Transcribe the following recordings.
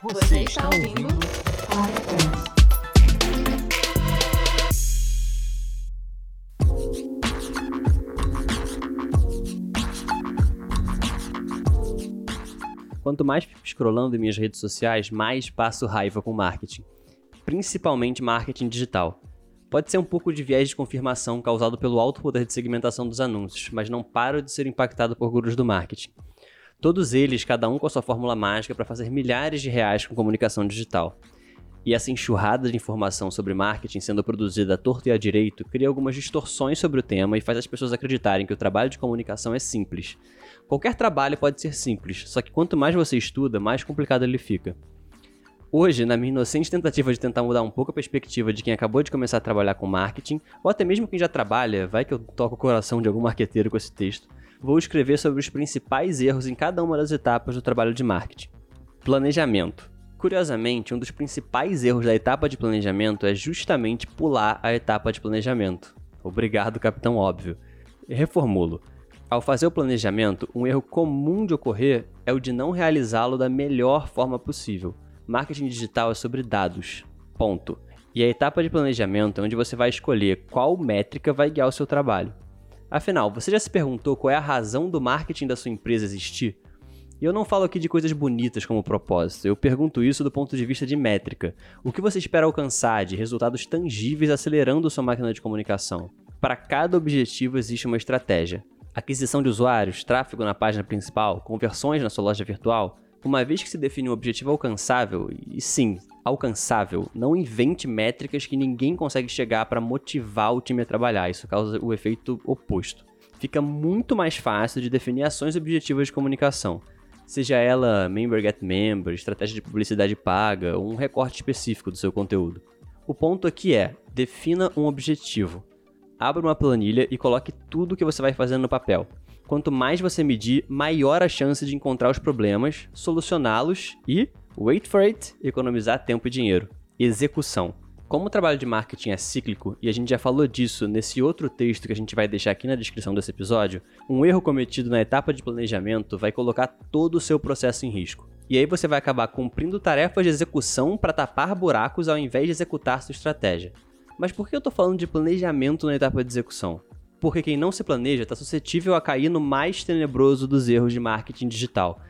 Você está ouvindo. Quanto mais fico scrollando em minhas redes sociais, mais passo raiva com marketing. Principalmente marketing digital. Pode ser um pouco de viés de confirmação causado pelo alto poder de segmentação dos anúncios, mas não paro de ser impactado por gurus do marketing. Todos eles, cada um com a sua fórmula mágica para fazer milhares de reais com comunicação digital. E essa enxurrada de informação sobre marketing sendo produzida à torto e à direito cria algumas distorções sobre o tema e faz as pessoas acreditarem que o trabalho de comunicação é simples. Qualquer trabalho pode ser simples, só que quanto mais você estuda, mais complicado ele fica. Hoje, na minha inocente tentativa de tentar mudar um pouco a perspectiva de quem acabou de começar a trabalhar com marketing, ou até mesmo quem já trabalha, vai que eu toco o coração de algum marqueteiro com esse texto, vou escrever sobre os principais erros em cada uma das etapas do trabalho de marketing. Planejamento. Curiosamente, um dos principais erros da etapa de planejamento é justamente pular a etapa de planejamento. Obrigado, capitão óbvio. Reformulo. Ao fazer o planejamento, um erro comum de ocorrer é o de não realizá-lo da melhor forma possível. Marketing digital é sobre dados. Ponto. E a etapa de planejamento é onde você vai escolher qual métrica vai guiar o seu trabalho. Afinal, você já se perguntou qual é a razão do marketing da sua empresa existir? E eu não falo aqui de coisas bonitas como propósito, eu pergunto isso do ponto de vista de métrica. O que você espera alcançar de resultados tangíveis acelerando sua máquina de comunicação? Para cada objetivo existe uma estratégia aquisição de usuários, tráfego na página principal, conversões na sua loja virtual, uma vez que se define um objetivo alcançável, e sim, alcançável, não invente métricas que ninguém consegue chegar para motivar o time a trabalhar, isso causa o efeito oposto. Fica muito mais fácil de definir ações objetivas de comunicação, seja ela member get member, estratégia de publicidade paga ou um recorte específico do seu conteúdo. O ponto aqui é, defina um objetivo, abra uma planilha e coloque tudo o que você vai fazendo no papel. Quanto mais você medir, maior a chance de encontrar os problemas, solucioná-los e, wait for it, economizar tempo e dinheiro. Execução. Como o trabalho de marketing é cíclico, e a gente já falou disso nesse outro texto que a gente vai deixar aqui na descrição desse episódio, um erro cometido na etapa de planejamento vai colocar todo o seu processo em risco. E aí você vai acabar cumprindo tarefas de execução para tapar buracos ao invés de executar sua estratégia. Mas por que eu tô falando de planejamento na etapa de execução? Porque quem não se planeja está suscetível a cair no mais tenebroso dos erros de marketing digital: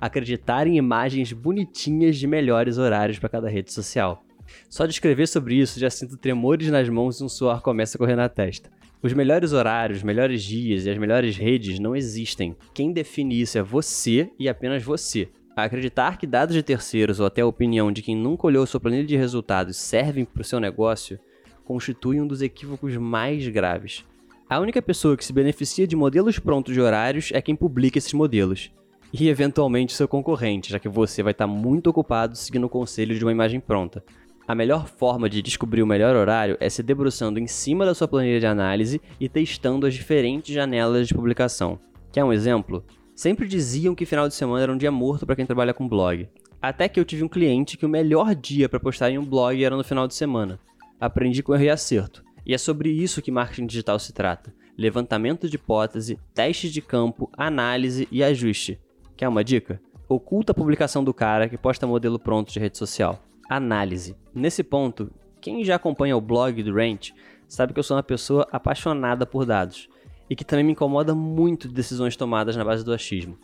acreditar em imagens bonitinhas de melhores horários para cada rede social. Só de escrever sobre isso já sinto tremores nas mãos e um suor começa a correr na testa. Os melhores horários, os melhores dias e as melhores redes não existem. Quem define isso é você e apenas você. acreditar que dados de terceiros ou até a opinião de quem nunca olhou sua planilha de resultados servem para o seu negócio constitui um dos equívocos mais graves. A única pessoa que se beneficia de modelos prontos de horários é quem publica esses modelos. E eventualmente seu concorrente, já que você vai estar muito ocupado seguindo o conselho de uma imagem pronta. A melhor forma de descobrir o melhor horário é se debruçando em cima da sua planilha de análise e testando as diferentes janelas de publicação. Quer um exemplo? Sempre diziam que final de semana era um dia morto para quem trabalha com blog. Até que eu tive um cliente que o melhor dia para postar em um blog era no final de semana aprendi com erro e acerto. E é sobre isso que marketing digital se trata: levantamento de hipótese, teste de campo, análise e ajuste. Quer uma dica? Oculta a publicação do cara que posta modelo pronto de rede social. Análise. Nesse ponto, quem já acompanha o blog do Rant sabe que eu sou uma pessoa apaixonada por dados e que também me incomoda muito de decisões tomadas na base do achismo.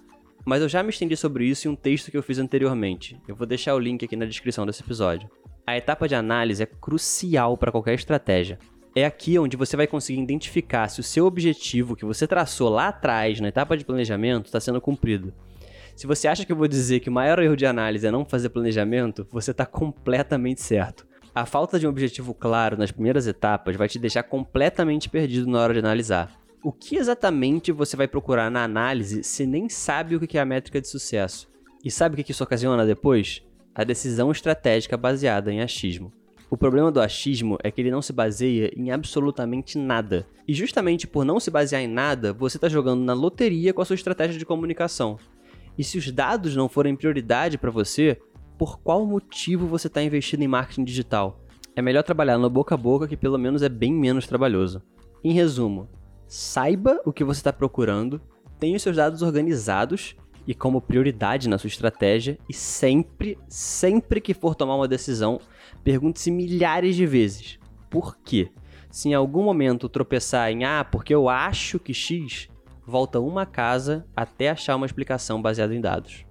Mas eu já me estendi sobre isso em um texto que eu fiz anteriormente. Eu vou deixar o link aqui na descrição desse episódio. A etapa de análise é crucial para qualquer estratégia. É aqui onde você vai conseguir identificar se o seu objetivo que você traçou lá atrás, na etapa de planejamento, está sendo cumprido. Se você acha que eu vou dizer que o maior erro de análise é não fazer planejamento, você está completamente certo. A falta de um objetivo claro nas primeiras etapas vai te deixar completamente perdido na hora de analisar. O que exatamente você vai procurar na análise se nem sabe o que é a métrica de sucesso? E sabe o que isso ocasiona depois? a decisão estratégica baseada em achismo. O problema do achismo é que ele não se baseia em absolutamente nada. E justamente por não se basear em nada, você está jogando na loteria com a sua estratégia de comunicação. E se os dados não forem prioridade para você, por qual motivo você está investindo em marketing digital? É melhor trabalhar no boca a boca que pelo menos é bem menos trabalhoso. Em resumo, saiba o que você está procurando, tenha os seus dados organizados e como prioridade na sua estratégia e sempre, sempre que for tomar uma decisão, pergunte-se milhares de vezes: por quê? Se em algum momento tropeçar em ah, porque eu acho que X, volta uma casa até achar uma explicação baseada em dados.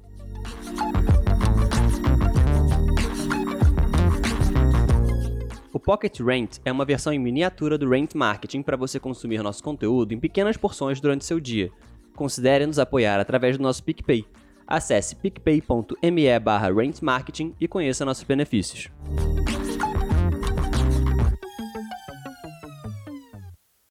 O Pocket Rent é uma versão em miniatura do Rent Marketing para você consumir nosso conteúdo em pequenas porções durante seu dia. Considere nos apoiar através do nosso PicPay. Acesse picpay.me barra rentmarketing e conheça nossos benefícios.